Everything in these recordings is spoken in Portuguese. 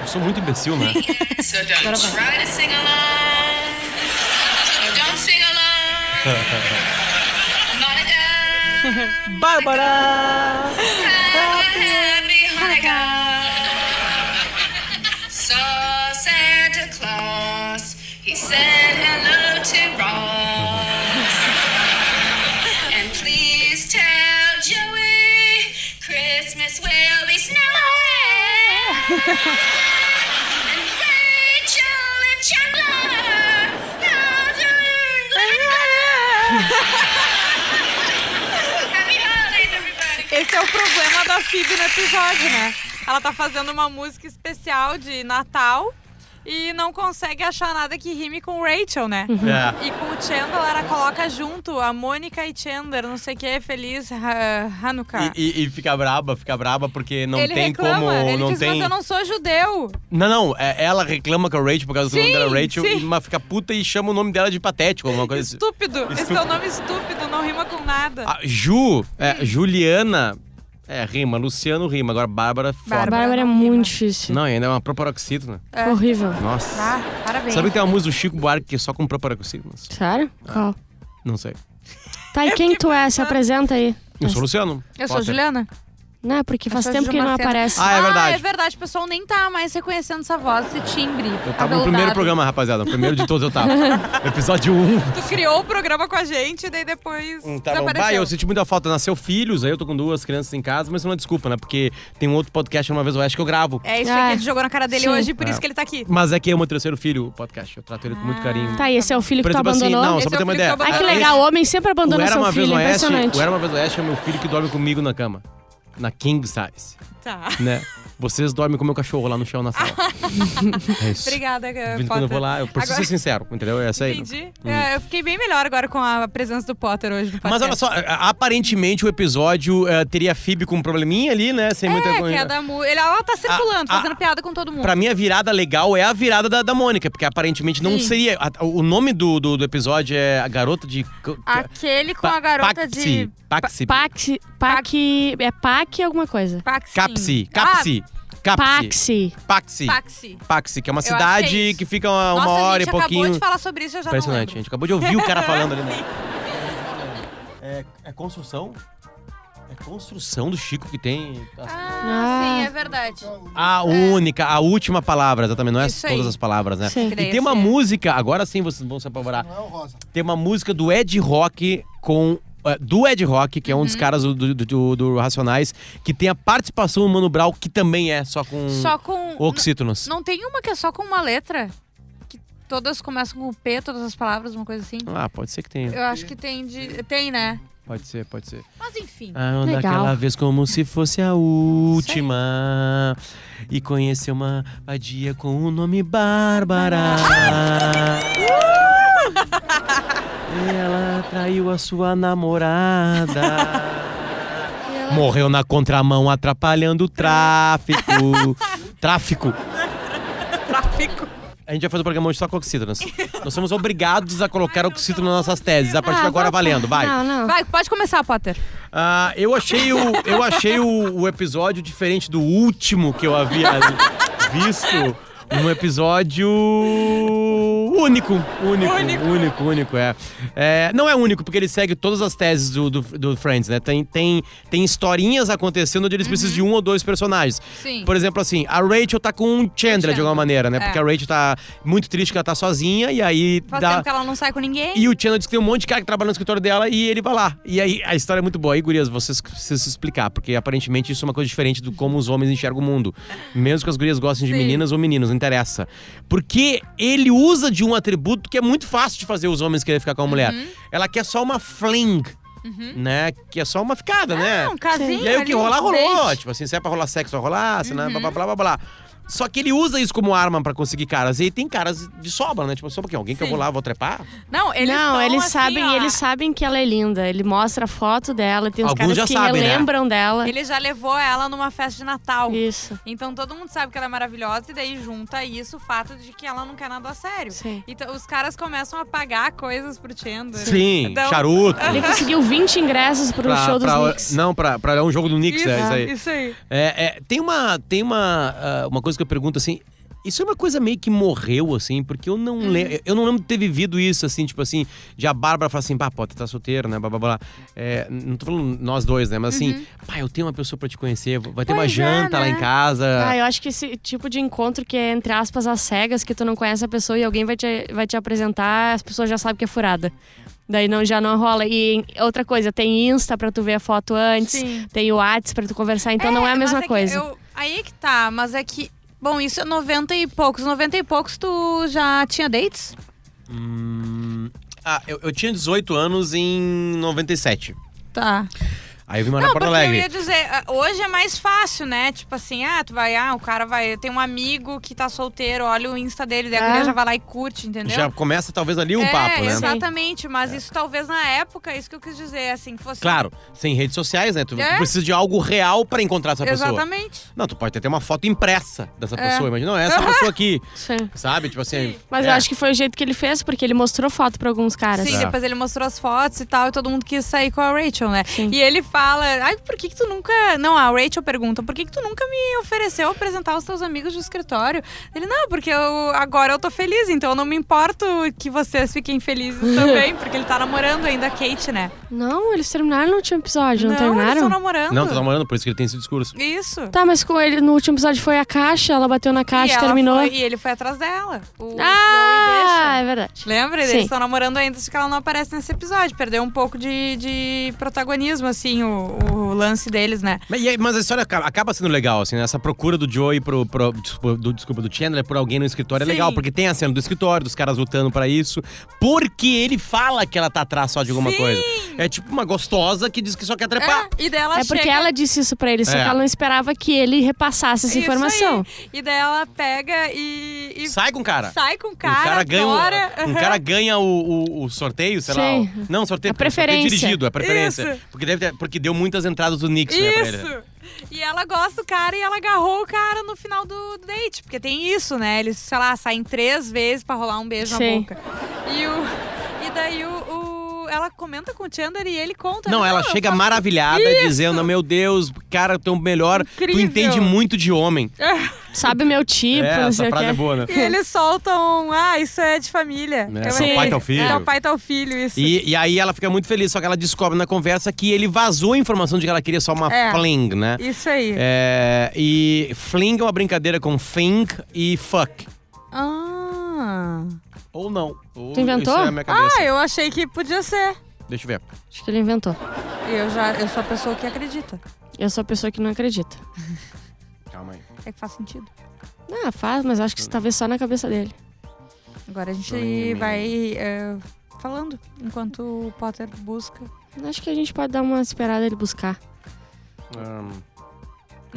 Eu sou muito imbecil, né? So don't try to sing along. Don't sing along. Bárbara! Esse é o problema da Phoebe no episódio, né? Ela tá fazendo uma música especial de Natal e não consegue achar nada que rime com Rachel, né? É. E com o Chandler, ela coloca junto a Mônica e Chandler, não sei o que, Feliz Ha- Hanukkah. E, e, e fica braba, fica braba porque não ele tem reclama, como. ele não diz, tem... mas eu não sou judeu. Não, não, é- ela reclama com a Rachel por causa do Sim, nome dela Rachel, sim. mas fica puta e chama o nome dela de patético, alguma coisa assim. Estúpido. Esse Estúpido. é o nome estúpido, não rima com nada. A Ju, é, Juliana, é, rima, Luciano rima, agora Bárbara, foda. Bárbara. Bárbara é muito rima. difícil. Não, e ainda é uma proparoxítona. É. Horrível. Nossa. Ah, parabéns. Sabe que tem uma música do Chico Buarque que é só com proparoxítonas? Sério? Qual? Não sei. Tá, e quem tu é? Se apresenta aí. Eu sou o Luciano. Eu sou Potter. Juliana. Não, porque faz tempo que ele não Cena. aparece. Ah, é verdade. Ah, é verdade. O pessoal nem tá mais reconhecendo essa voz, esse timbre. Eu tava no primeiro programa, rapaziada. O primeiro de todos eu tava. Episódio 1. Tu criou o programa com a gente, daí depois Hum, Tá bom. desapareceu. Bah, eu senti muita falta. Nasceu filhos, aí eu tô com duas crianças em casa, mas isso não é desculpa, né? Porque tem um outro podcast uma vez oeste que eu gravo. É isso Ah, aí que a gente jogou na cara dele sim. hoje, por É. isso que ele tá aqui. Mas é que é o meu terceiro filho, o podcast. Eu trato ele com muito carinho. Tá, e esse é o filho que Por tu assim, abandonou? não, Esse só pra é ter uma que ideia. eu Ai, que legal. O homem sempre abandona Era seu uma Vez filho. Oeste, Impressionante. o Era uma Vez Oeste é meu filho que dorme comigo na cama. Na king size, Tá. né? Vocês dormem com meu cachorro lá no chão na sala. é isso. Obrigada, em quando eu vou lá, eu preciso Agora- ser sincero, entendeu? É essa aí. Entendi. É, eu fiquei bem melhor agora com a presença do Potter hoje no Mas olha só, aparentemente o episódio eh, teria a Phoebe com um probleminha ali, né? Sem muita É, coisa. é da mu... ele, ela tá circulando, A- a- fazendo piada com todo mundo. Pra mim, a virada legal é a virada da, da Mônica, porque aparentemente não Sim. seria. a- o nome do, do, do episódio é A Garota de. Aquele com Pa- a garota Paxi, de... Paxi. Paxi. Paxi. É Pac alguma coisa. Paxi. Capsi. Capsi. Capsi. Paxi. Paxi. Ah, Paxi. Paxi, que é uma Eu acho que cidade é que, isso. fica uma, uma Nossa, hora a e gente acabou pouquinho. de falar sobre isso, eu já Impressionante. não A lembro. gente acabou de ouvir o cara falando ali, né? É, é construção? É construção do Chico que tem. Ah, Ah. sim, é verdade. A única, a última palavra, exatamente. Não é Isso aí. todas as palavras, né? Sim. E tem uma é- música, agora sim vocês vão se apavorar. Não é o rosa. Tem uma música do Ed Rock com. Eh, Do Ed Rock, que é um dos Uhum. caras do, do, do- do Racionais, que tem a participação do Mano Brown, que também é só com Só com... oxítonos. Não tem uma que é só com uma letra? Que todas começam com P, todas as palavras, uma coisa assim? Ah, pode ser que tenha. Eu acho que tem de... Tem, né? Pode ser, pode ser. Mas enfim. Ah, daquela vez como se fosse a última. E conheceu uma vadia com o nome Bárbara. Ela traiu a sua namorada. Morreu na contramão atrapalhando o tráfico. Tráfico. Tráfico. A gente vai fazer o programa hoje só com oxítonas. Nós somos obrigados a colocar oxítono nas nossas teses. A partir de Ah, agora vai- valendo, vai. Não, não. Vai, pode começar, Potter. Ah, eu achei, o, eu achei o, o episódio diferente do último que eu havia visto. Um episódio único, único, Único. único, único, é. É, Não é único, porque ele segue todas as teses do, do, do Friends, né? Tem, tem, tem historinhas acontecendo onde eles precisam de um ou dois personagens. Sim. Por exemplo, assim, a Rachel tá com o Chandler, de alguma maneira, né? é. Porque a Rachel tá muito triste que ela tá sozinha e aí Faz dá... tempo que ela não sai com ninguém. E o Chandler diz que tem um monte de cara que trabalha no escritório dela e ele vai lá. E aí a história é muito boa. Aí, gurias, vocês precisam se explicar, porque aparentemente isso é uma coisa diferente do como os homens enxergam o mundo. Mesmo que as gurias gostem de Sim. meninas ou meninos, não interessa. Porque ele usa de um atributo que é muito fácil de fazer os homens querer ficar com a mulher. Uhum. Ela quer só uma fling. Né? Que é só uma ficada, né? um casinho E aí o que rolar, rolou. Tipo assim, se é pra rolar sexo, vai rolar, se não é blá blá blá blá blá. Só que ele usa isso como arma pra conseguir caras. E tem caras de sobra, né? Tipo, só porque alguém que eu Sim. vou lá, vou trepar. Não, eles não, eles assim, sabem, ó, eles sabem que ela é linda. Ele mostra a foto dela, tem uns Alguns caras já que sabem, né? relembram dela. Ele já levou ela numa festa de Natal. Isso. Então todo mundo sabe que ela é maravilhosa e daí junta isso o fato de que ela não quer nada a sério. Sim. Então os caras começam a pagar coisas pro Chandler. Sim, Então- charuto. Ele conseguiu 20 ingressos pro Pra- show dos pra- Knicks. Não, pra, pra um jogo do Knicks, Isso, é isso aí. isso aí. É, é, tem uma, tem uma, ah, uma coisa que eu pergunto assim. Isso é uma coisa meio que morreu, assim, porque eu não lembro. Eu não lembro de ter vivido isso, assim, tipo assim, de a Bárbara falar assim, pá, pô, tu tá solteiro, né? Blá, blá, blá. É, não tô falando nós dois, né? Mas assim, pá, eu tenho uma pessoa pra te conhecer, vai ter uma Pois é, janta lá né? em casa. Ah, eu acho que esse tipo de encontro que é, entre aspas, às cegas, que tu não conhece a pessoa e alguém vai te, vai te apresentar, as pessoas já sabem que é furada. Daí não, já não rola. E outra coisa, tem Insta pra tu ver a foto antes, Sim. tem o Whats pra tu conversar, então não é a mas mesma que coisa. eu- aí é que tá, mas é que. Bom, isso é 90 e poucos. 90 e poucos tu já tinha dates? Hum, ah, eu, eu tinha 18 anos em 97. Tá. Aí eu vim morar Não, em Porto porque Alegre. eu ia dizer, ah, hoje é mais fácil, né? Tipo assim, ah, tu vai, ah, o cara vai. Tem um amigo que tá solteiro, olha o Insta dele, daí a Ah. já vai lá e curte, entendeu? Já começa talvez ali um é, papo, né? Exatamente, mas isso talvez na época, isso que eu quis dizer, assim, fosse. Claro, sem redes sociais, né? Tu, tu É. precisa de algo real pra encontrar essa pessoa. Exatamente. Não, tu pode ter uma foto impressa dessa É. pessoa. Imagina, não, é essa pessoa aqui. Sim. Sabe? Tipo assim. Mas é. eu acho que foi o jeito que ele fez, porque ele mostrou foto pra alguns caras. Sim, É. depois ele mostrou as fotos e tal, e todo mundo quis sair com a Rachel, né? Sim. E ele fala, ai, por que que tu nunca... Não, a Rachel pergunta, por que que tu nunca me ofereceu apresentar os teus amigos de escritório? Ele, não, porque eu, agora eu tô feliz, então eu não me importo que vocês fiquem felizes também, porque ele tá namorando ainda a Kate, né? Não, eles terminaram no último episódio, não, eles estão terminaram? namorando. Não, tô namorando, por isso que ele tem esse discurso. Isso. Tá, mas com ele no último episódio foi a caixa, ela bateu na e, caixa, ela terminou. foi- e ele foi atrás dela. O Ah, é verdade. Lembra? Sim. Eles estão namorando ainda, só que ela não aparece nesse episódio. Perdeu um pouco de, de protagonismo, assim, o, o lance deles, né? Mas, mas a história acaba, acaba sendo legal, assim, né? Essa procura do Joey pro. pro desculpa, do, desculpa, do Chandler por alguém no escritório é Sim. legal, porque tem a cena do escritório, dos caras lutando pra isso. Porque ele fala que ela tá atrás só de alguma Sim. coisa. É tipo uma gostosa que diz que só quer trepar. É, e daí ela É porque chega... ela disse isso pra ele, só É. que ela não esperava que ele repassasse essa Isso informação. aí. E daí ela pega e, e Sai com o cara. sai com o um cara, cara ganha, adora. um, cara ganha o, o- o sorteio, sei lá. Sim. o- não, sorteio, A preferência. sorteio dirigido, a preferência. Isso. Porque, deve ter- porque deu muitas entradas do Knicks, né, pra ele. Isso! E ela gosta do cara e ela agarrou o cara no final do, do date. Porque tem isso, né? Eles, sei lá, saem três vezes pra rolar um beijo Sim. na boca. E, o, e daí o, o- Ela comenta com o Chandler e ele conta. Não, né? ela chega faço- maravilhada, Isso. dizendo: Meu Deus, cara, tu é o melhor, tu Incrível. entende muito de homem. Sabe o meu tipo, é, essa o frase é boa, né? E eles soltam, ah, isso é de família. É, Eu tal não- pai, tal filho. É, o pai, tal filho, isso. E, e aí ela fica muito feliz, só que ela descobre na conversa que ele vazou a informação de que ela queria só uma É. fling, né? Isso aí. É, e fling é uma brincadeira com thing e fuck. Ah. Ou não. Ou Tu inventou? Isso é a minha cabeça. ah, eu achei que podia ser. Deixa eu ver. Acho que ele inventou. Eu já, eu sou a pessoa que acredita. Eu sou a pessoa que não acredita. Calma aí. É que faz sentido. Ah, faz, mas acho que isso talvez só na cabeça dele. Agora a gente vai é, falando enquanto o Potter busca. Acho que a gente pode dar uma esperada ele buscar. Hum,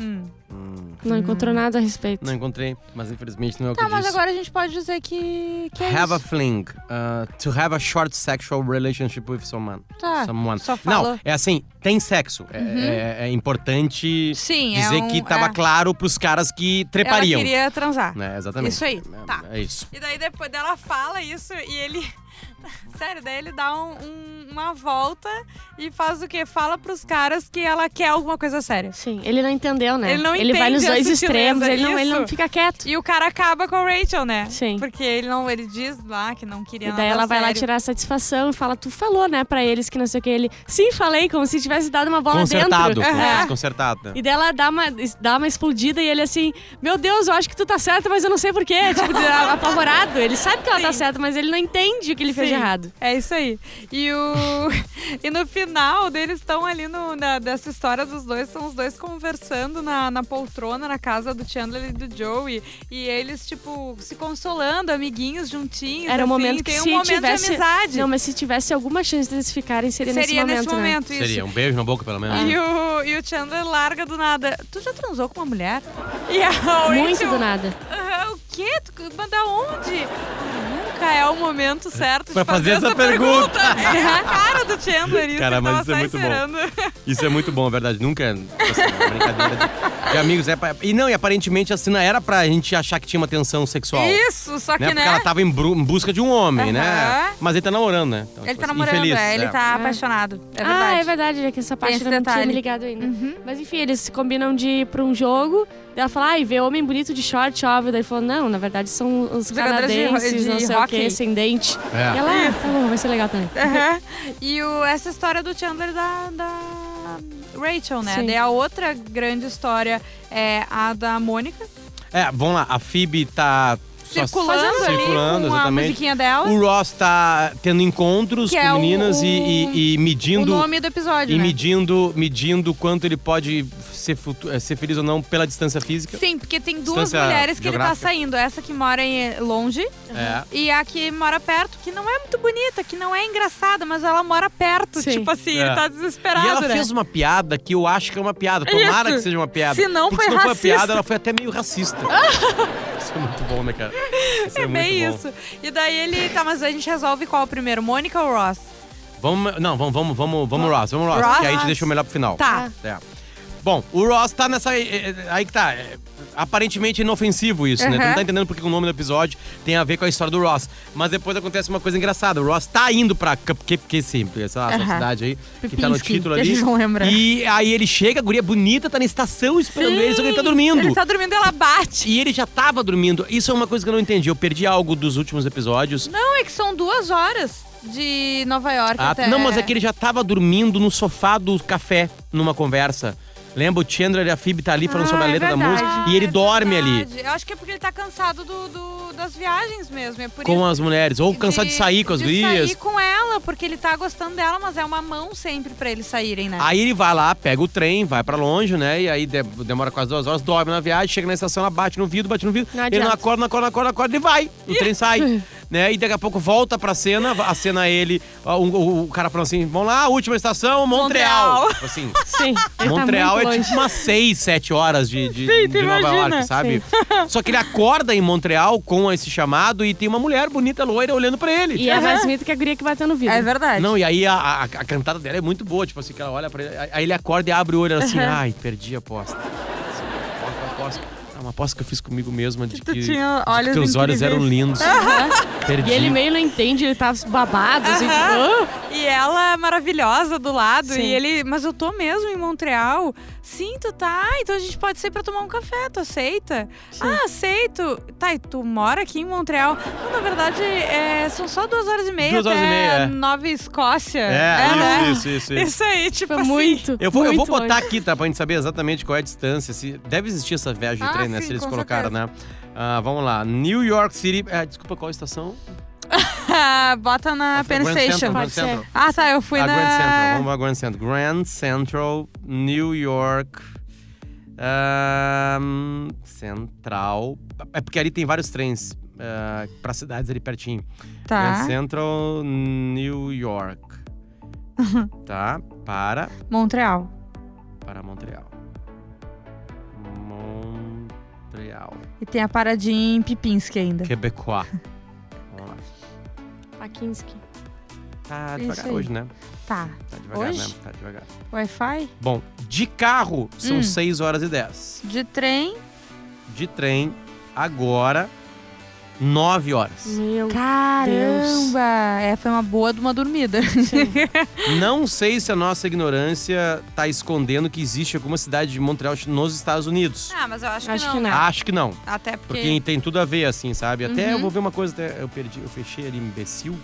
Hum. hum. Não encontrou nada a respeito. Não encontrei, mas infelizmente não é o que Tá, eu mas disse. agora a gente pode dizer que, que é Have a isso. fling. uh, to have a short sexual relationship with someone. Tá, someone. só falou. Não, é assim, tem sexo. É- É, é importante Sim, é dizer um- que tava é. claro pros caras que Ela trepariam. queria transar. Né, exatamente. Isso aí, É, tá. É isso. E daí depois dela fala isso e ele. Sério, daí ele dá um- um- uma volta e faz o quê? Fala pros caras que ela quer alguma coisa séria. Sim, ele não entendeu, né? Ele não Ele vai nos a dois extremos, ele não, ele não fica quieto. E o cara acaba com a Rachel, né? Sim. Porque ele não, ele diz lá que não queria E nada daí ela vai lá sério. tirar satisfação e fala, tu falou, né, pra eles que não sei o que. Ele, sim, falei, como se tivesse dado uma bola Consertado. dentro. Aham. Desconcertado. né? E daí ela dá uma, dá uma explodida e ele assim, meu Deus, eu acho que tu tá certo, mas eu não sei porquê. Tipo, apavorado. Ele sabe que ela tá Sim. certa, mas ele não entende o que ele fez de errado. É isso aí. E o. e no final, eles estão ali no, na, dessa história dos dois, são os dois conversando na, na poltrona, na casa do Chandler e do Joey. E eles, tipo, se consolando, amiguinhos, juntinhos. Era o assim, momento que tem um se momento tivesse- de amizade. Não, mas se tivesse alguma chance deles ficarem, seria, Seria nesse momento, né? isso. Seria um beijo na boca, pelo menos. E o, e o Chandler larga do nada. Tu já transou com uma mulher? E a Rachel, Muito do nada. "Ah, o quê? Tu, mas da onde? Nunca é o momento certo Pra de fazer, fazer essa pergunta. É a cara do Chandler isso. Cara, mas isso é muito bom. esperando. Isso é muito bom, é verdade. Nunca é assim, uma brincadeira de, amigos. É pra- e não, e aparentemente a cena era pra gente achar que tinha uma tensão sexual. Isso, só que, né? né? Porque ela tava em, bru- em busca de um homem, né? Aham. Mas ele tá namorando, né? Então, Ele tipo tá assim, namorando, infeliz, é, ele é. tá apaixonado. É verdade. Ah, é verdade, é que essa parte eu não tinha me ligado ainda. Uhum. Mas enfim, eles se combinam de ir pra um jogo. Daí ela fala, ai, vê homem bonito de short, óbvio. Daí falou, não, na verdade são os de- canadenses, de não sei o hockey. que, ascendente. É. E ela, ah, tá bom, vai ser legal também. Aham. E o, essa história do Chandler da, da Rachel, né? Sim. Daí a outra grande história é a da Mônica. É, vamos lá. A Phoebe tá Circulando ali circulando, com a exatamente. musiquinha dela. O Ross tá tendo encontros Que com é o- meninas e, e- e O medindo. nome do episódio, E né? medindo, medindo quanto ele pode ser, eh, ser feliz ou não pela distância física. Sim, porque tem duas mulheres que ele tá geográfica. saindo. Essa que mora em- longe É. e a que mora perto, que não é muito bonita, que não é engraçada, mas ela mora perto. Sim. Tipo assim, É. ele tá desesperado, E ela né? fez uma piada que eu acho que é uma piada. Tomara Isso. que seja uma piada. Se não, Porque foi se não foi uma racista. piada, ela foi até meio racista. isso é muito bom, né, cara? Isso é, É bem bom. isso. E daí ele. Tá, mas a gente resolve qual primeiro? Mônica ou Ross? Vamos, não, vamos, vamos, vamos, vamos Ross, vamos Ross, Ross? que aí a gente deixa o melhor pro final. Tá. É. Bom, o Ross tá nessa. é, é, Aí que tá. é, aparentemente inofensivo isso, né? Tu não Uhum. tá entendendo porque o nome do episódio tem a ver com a história do Ross. Mas depois acontece uma coisa engraçada. O Ross tá indo pra Cupcake, sempre, essa, essa Uhum. cidade aí, que tá no título ali. gente não lembra. E aí ele chega, a guria bonita, tá na estação esperando ele, só que ele tá dormindo. Ele tá dormindo, ela bate. E ele já tava dormindo. Isso é uma coisa que eu não entendi. Eu perdi algo dos últimos episódios. Não, é que são duas horas de Nova York Ah, até. não, mas é que ele já tava dormindo no sofá do café, numa conversa. Lembra? O Chandler e a Phoebe tá ali falando Ah, sobre a é letra da verdade. música. E ele É dorme ali verdade. Eu acho que é porque ele tá cansado do, do- das viagens mesmo. É por com isso as mulheres. Ou cansado de, sair com as de gurias. sair com ela, porque ele tá gostando dela, mas é uma mão sempre pra eles saírem, né? Aí ele vai lá, pega o trem, vai pra longe, né? E aí de- demora quase duas horas, dorme na viagem, chega na estação, ela bate no vidro, bate no vidro. Não ele não acorda, não acorda, não acorda, não acorda, ele vai. O trem sai. Né? E daqui a pouco volta pra cena, a cena ele, o, o- o cara falando assim: vamos lá, última estação, Montreal. Montreal. Tipo assim, Sim, ele Montreal tá é longe. tipo umas 6, 7 horas de, de, Sim, de Nova. York, sabe? Só que ele acorda em Montreal com esse chamado e tem uma mulher bonita, loira, olhando pra ele. E é mais bonito que a guria que bateu no vidro. É verdade. Não, e aí a, a, a cantada dela é muito boa, tipo assim, que ela olha pra ele, aí ele acorda e abre o olho assim, ai, perdi a aposta. Aposta, aposta. É uma aposta que eu fiz comigo mesma de Tu que, tinha de que olhos teus olhos eram incríveis. lindos. Perdi. E ele meio não entende, ele tá babado, assim, tipo. "Ah". E ela é maravilhosa do lado. Sim. E ele, mas eu tô mesmo em Montreal. Sim, tu tá. Então a gente pode sair pra tomar um café. Tu aceita? Ah, aceito. Tá, e tu mora aqui em Montreal? Não, na verdade, é, são só duas horas e meia Duas horas até e meia, é. Nova Escócia. É, isso, né? isso, isso, isso. Isso aí, tipo Foi assim. muito, Eu vou, eu vou muito botar longe. aqui, tá? Pra gente saber exatamente qual é a distância. Se, deve existir essa viagem de Ah, trem, né? sim, Se eles colocaram, né? Ah, vamos lá. New York City. É, desculpa, qual estação? Bota na Penn Grand Station. Grand. Central. Ah, tá. Eu fui a na. Grand Central. Vamos lá, Grand Central. Grand Central, New York. Central. É porque ali tem vários trens ah, pra cidades ali pertinho. Tá. Grand Central, New York. tá? Para. Montreal. Para Montreal. Montreal. E tem a paradinha em Pipinski ainda. Quebecois. Pakinski. Tá Isso devagar aí. hoje, né? Tá. Tá devagar, Hoje? né? Tá devagar. Wi-Fi? Bom, de carro são Hum. 6 horas e 10. De trem. De trem, agora, 9 horas. Meu Caramba! É, foi uma boa de uma dormida. Não sei se a nossa ignorância tá escondendo que existe alguma cidade de Montreal nos Estados Unidos. ah, mas eu acho, Acho que, que não, não. né? Acho que não. Até porque. Porque tem tudo a ver, assim, sabe? Até Uhum. eu vou ver uma coisa, até eu perdi, eu fechei ali, imbecil.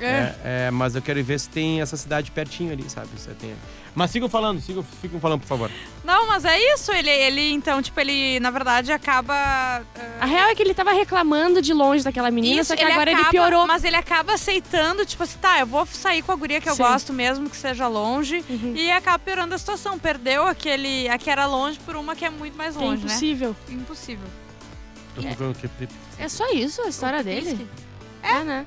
É, é, mas eu quero ver se tem essa cidade pertinho ali, sabe? Se tem... Mas sigam falando, sigam, sigam falando, por favor. Não, mas é isso. Ele, ele, então, tipo, ele, na verdade, acaba. ah, A real é que ele tava reclamando de longe daquela menina, Isso, só que ele agora acaba- ele piorou. Mas ele acaba aceitando, tipo assim, tá, eu vou sair com a guria que eu Sim. gosto mesmo, que seja longe. Uhum. E acaba piorando a situação. Perdeu aquele, a que era longe por uma que é muito mais é longe, né? impossível. Impossível. Procurando o que- É só isso a história dele? Pisque. É, né?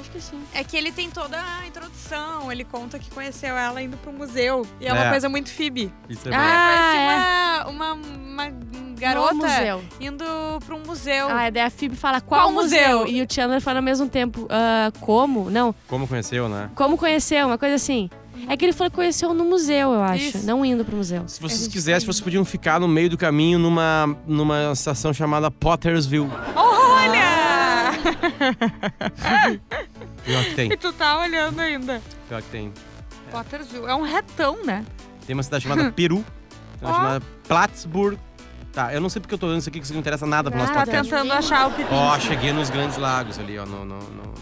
Acho que sim. É que ele tem toda a introdução, ele conta que conheceu ela indo pro museu. E é, uma É. coisa muito Phoebe. Isso é Ah, Conheci uma, uma, uma garota museu. indo pra um museu. Ah, daí a Phoebe fala qual, Qual museu? museu? E o Chandler fala ao mesmo tempo, ah, como? Não. Como conheceu, né? como conheceu? Uma coisa assim. É que ele falou que conheceu no museu, eu acho. Isso. Não indo pro museu. Se vocês quisessem, vocês podiam ficar no meio do caminho numa, numa estação chamada Pottersville. Olha! Pior que tem. e tu tá olhando ainda. Pior que tem. Pottersville. É um retão, né? Tem uma cidade chamada Peru. Tem uma Ó. chamada Plattsburgh. Tá, eu não sei porque eu tô vendo isso aqui, que isso não interessa nada pro nosso Tá Nada. podcast. tentando achar o pipi. Ó, cheguei nos Grandes Lagos ali, ó. No, no, no-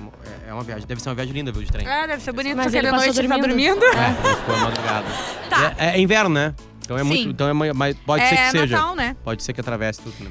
no- é- é uma viagem, deve ser uma viagem linda, viu, de trem. É, deve ser bonito, Mas ele passou noite ele tá dormindo. dormindo. É, ele ficou madrugada. Tá. É, é inverno, né? Então é Sim. muito. Então é, mas pode ser é que seja. Natal, né? Pode ser que atravesse tudo. Né?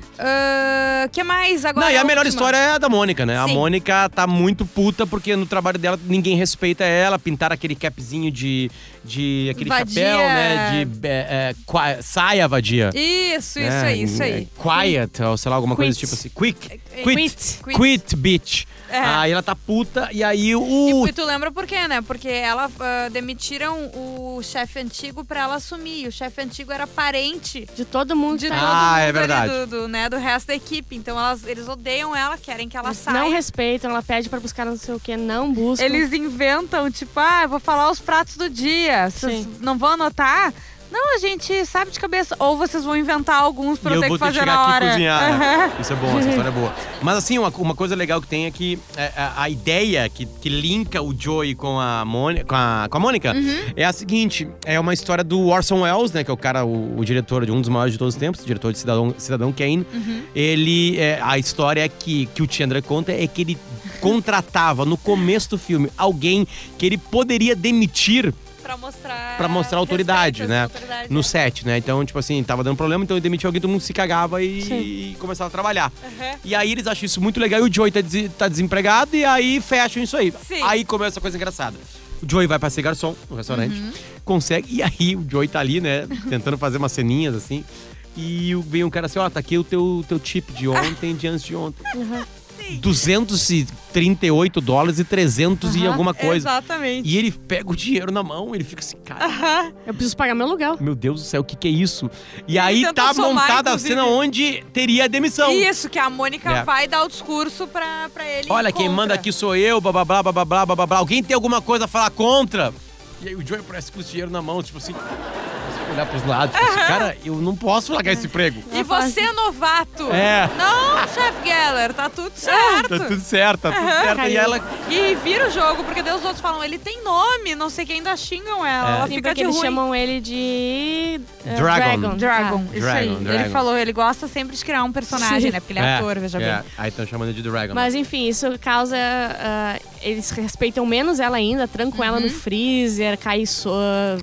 O que mais agora? Não, e a melhor última. história é a da Mônica, né? A Sim. Mônica tá muito puta porque no trabalho dela ninguém respeita ela. Pintaram aquele capzinho de. de aquele Vadia. chapéu, né? De é, é, saia vadia. Isso, isso né? aí, isso É, aí. Quiet, ou sei lá, alguma coisa Quit. tipo assim. Quick. É, Quit. quit. Quit, Quit bitch. É. Aí ela tá puta e aí o. E tu lembra por quê, né? Porque ela ah, demitiram o chefe antigo pra ela assumir. O chefe antigo era parente De todo mundo. de tá? todo Ah, mundo é ali verdade. do, do, né, do resto da equipe. Então elas, eles odeiam ela, querem que ela Eles saia. não respeitam, ela pede pra buscar não sei o que, não busca. Eles inventam, tipo, ah, eu vou falar os pratos do dia. Vocês Sim. não vão anotar? Não, a gente sabe de cabeça. Ou vocês vão inventar alguns pra E eu eu ter vou que ter que fazer chegar na aqui hora. cozinhar. né? Aham. Isso é bom, essa história é boa. Mas assim, uma, uma coisa legal que tem é que é, a, a ideia que, que linka o Joey com a, Mônica, com a, com a Mônica Uhum. é a seguinte: é uma história do Orson Welles, né? Que é o cara, o, o diretor de um dos maiores de todos os tempos, diretor de Cidadão, Cidadão Kane. Uhum. Ele. é, a história que, que o Chandler conta é que ele contratava no começo do filme alguém que ele poderia demitir Pra mostrar. Pra mostrar autoridade, né? autoridade, no é. set, né? Então, tipo assim, tava dando problema, então ele demitiu alguém, todo mundo se cagava e, e começava a trabalhar. Aham. E aí eles acham isso muito legal e o Joey tá, des- tá desempregado e aí fecham isso aí. Sim. Aí começa a coisa engraçada. O Joey vai pra ser garçom no restaurante, Uhum. consegue, e aí o Joey tá ali, né, tentando fazer umas ceninhas assim. E vem um cara assim, ó, tá aqui o teu, teu chip de ontem, de antes de ontem. Sim. 238 dólares e 300 e alguma coisa. Exatamente. E ele pega o dinheiro na mão, ele fica assim, cara, Aham. Eu preciso pagar meu aluguel. meu Deus do céu, o que, que é isso? E Ele aí tá somar, montada a inclusive. cena onde teria a demissão. Isso, que a Mônica É. vai dar o discurso pra, pra ele. Olha, quem manda aqui sou eu, blá blá blá blá blá blá blá blá, blá. Alguém tem alguma coisa a falar contra? E aí o Joey parece com o dinheiro na mão, tipo assim. Olhar pros lados, tipo assim, cara, eu não posso largar esse emprego. E você é novato. É. Não, chefe Geller, tá tudo certo. Tá tudo certo, tá tudo certo. E ela. E vira o jogo, porque daí os outros falam, ele tem nome, não sei quem ainda xingam ela. É. Ela Sim, fica de eles ruim. chamam ele de. eh, Dragon. Dragon, Ah. isso Dragon, aí. Dragon. Ele falou, ele gosta sempre de criar um personagem, Sim. né? Porque ele é, ator, veja é. bem. Aí estão chamando de Dragon. Mas enfim, isso causa. ah, eles respeitam menos ela ainda, trancam ela no freezer, cai so,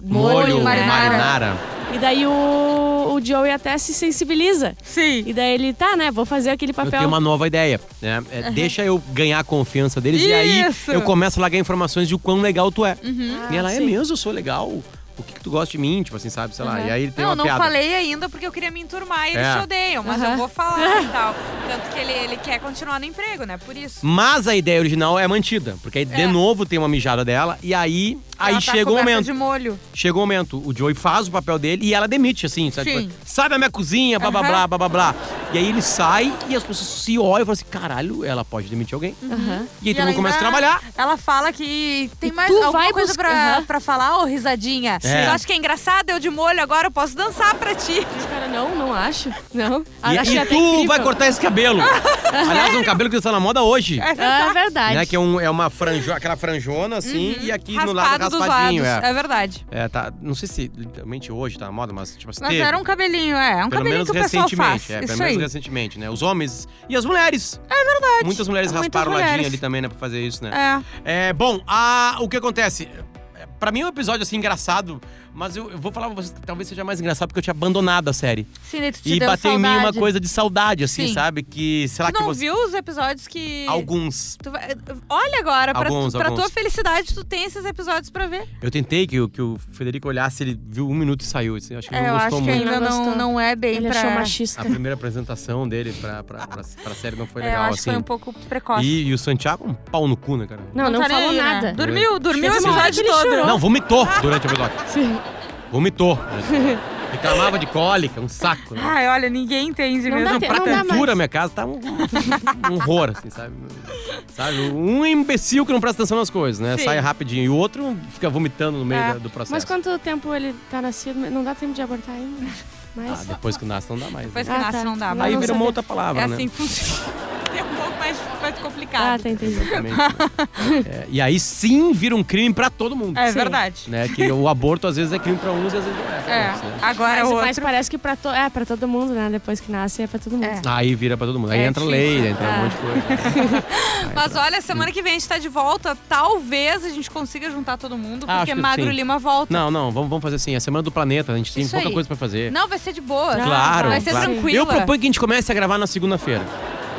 molho, Molho, marinara. marinara. E daí o, o Joey até se sensibiliza. Sim. E daí ele, tá, né? Vou fazer aquele Eu papel. tenho uma nova ideia. Né? É, Deixa eu ganhar a confiança deles e aí Isso. eu começo a largar informações de o quão legal tu é. Ah, e ela é sim. mesmo, eu sou legal. O que, que tu gosta de mim? Tipo assim, sabe? Sei lá. Uhum. E aí ele tem Não, uma não piada. falei ainda porque eu queria me enturmar e eles É. te odeiam, mas Aham. eu vou falar e tal. Tanto que ele, ele quer continuar no emprego, né? Por isso. Mas a ideia original é mantida. Porque aí, de É. novo, tem uma mijada dela. E aí, aí tá chega o momento. de molho. Chega o momento. O Joey faz o papel dele e ela demite, assim, sabe? Sim. Sai da minha cozinha, blá, blá, Aham. blá, blá, blá, blá. E aí ele sai e as pessoas se olham e falam assim, caralho, ela pode demitir alguém. Aham. E aí todo ela mundo começa a trabalhar. Ela fala que tem E mais alguma vai coisa buscar- pra, Aham. pra falar, ô risadinha. É. Tu acha que é engraçado? Eu de molho agora, eu posso dançar pra ti. Cara, não, não acho. Não. Ah, E, achei e até tu incrível. vai cortar esse cabelo. Aliás, um cabelo que está na moda hoje. É Ah, verdade. Né, que é, um- é uma franjo, aquela franjona assim, e aqui no lado Uhum. Raspado dos lados. É. É verdade. É, tá. Não sei se literalmente hoje tá na moda, mas tipo assim. Mas teve. era um cabelinho, é. Um Pelo cabelinho menos que o pessoal recentemente, faz. é, pelo menos aí. recentemente, né? Os homens e as mulheres. É verdade. Muitas mulheres Muitas rasparam o ladinho mulheres. ali também, né, pra fazer isso, né? É. É, bom, a, o que acontece? Pra mim é um episódio assim engraçado, mas eu, eu vou falar pra vocês que talvez seja mais engraçado porque eu tinha abandonado a série. Sim, daí tu te E deu bateu em mim uma saudade. coisa de saudade, assim, Sim. sabe? Que, sei lá, Tu que não você. viu os episódios que. Alguns. Tu vai- Olha agora, pra, Alguns, tu- pra alguns. tua felicidade, tu tem esses episódios pra ver. Eu tentei que, o- que o Federico olhasse, ele viu um minuto e saiu. assim, acho que ele É, não eu gostou acho que muito. ainda Não não, gostou. não é bem Ele pra. achou machista. A primeira apresentação dele pra, pra, pra, pra série não foi É, eu legal, acho assim. que foi um pouco precoce. E, e o Santiago, um pau no cu, né, cara? Não, não, tá nem falou aí, né? nada. Dormiu, dormiu o Chega uma hora episódio que ele todo. chorou. Não, vomitou durante o episódio. Sim. Vomitou. Reclamava de cólica, um saco. Né? Ai, olha, ninguém entende Não mesmo. dá te- pra não dá cultura, mais. minha casa tá um, um horror, assim, sabe? sabe? Um imbecil que não presta atenção nas coisas, né? Sim. Sai rapidinho. E o outro fica vomitando no meio É. da- do processo. Mas quanto tempo ele tá nascido? Não dá tempo de abortar ainda. Ah, Mas. depois que nasce não dá mais. Depois né? que Ah, nasce tá. não dá. Não, Aí vira sabia. uma outra palavra, é né? assim que funciona. É mais, mais Ah, complicado. tá entendido. Exatamente. É, e aí sim vira um crime pra todo mundo. É Sim. verdade. Né? Que o aborto às vezes é crime pra uns e às vezes não é. pra É. outros, né? Agora Mas, o mas outro. parece que pra, to... é, pra todo mundo, né? Depois que nasce é pra todo mundo. É. Aí vira pra todo mundo. Aí É entra difícil. lei, entra um Ah. monte de coisa. Mas olha, semana que vem a gente tá de volta. Talvez a gente consiga juntar todo mundo, Ah, porque acho que Magro sim. Lima volta. Não, não, vamos, vamos fazer assim. É a semana do planeta, a gente tem Isso pouca aí. coisa pra fazer. Não, vai ser de boa. Claro, Vai ser claro. tranquila. Eu proponho que a gente comece a gravar na segunda-feira.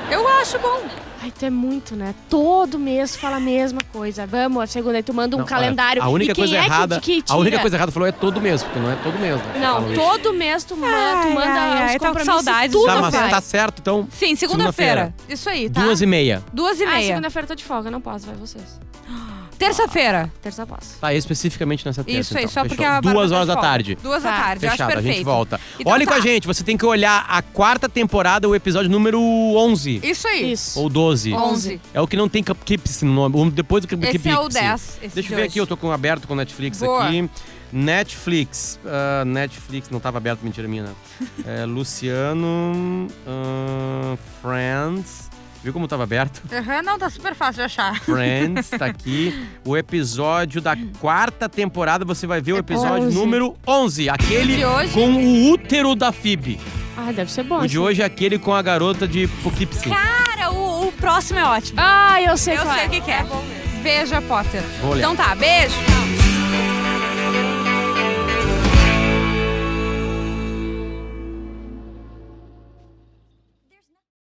Eu acho bom. Ai, tu é muito, né? Todo mês tu fala a mesma coisa. Vamos, a segunda, aí tu manda um Não, calendário. A única e quem coisa é que- errada. que a única coisa errada falou é todo mês, porque não é todo mês, né? Não, todo mês tu, ma- tu Ai, manda ai, tô com saudade tudo Tá, mas tá certo, então. Sim, segunda-feira. Isso aí, tá? Duas e meia. Duas e Ah, meia. segunda-feira eu tô de folga, não posso, vai vocês. Terça-feira. Terça eu posso. Tá, especificamente nessa terça. Isso aí, então. só Fechou. porque a Bárbara Duas tá horas de da folga. tarde. Duas da Tá. tarde, eu acho Fechado, a perfeito. gente volta. Então Olhe tá. com a gente, você tem que olhar a quarta temporada, o episódio número 11. Isso aí. Isso. Ou 12. 11. É o que não tem Cupkeeps no nome. o Depois do Cupkeeps. Esse é o 10. Esse Deixa de eu ver hoje. aqui, eu tô com aberto com o Netflix Boa. aqui. Netflix. ah, Netflix, não tava aberto, mentira minha, não. É, Luciano. ah, Friends. Viu como tava aberto? Aham, não, tá super fácil de achar. Friends, tá aqui. O episódio da quarta temporada, você vai ver o episódio 11. número 11. Aquele De hoje? com o útero da Phoebe. Ah, deve ser bom. O de hoje é aquele com a garota de Poughkeepsie. Cara, o, o próximo é ótimo. Ah, eu sei Eu qual sei é. o que, que é. Veja, Potter. Então tá, beijo.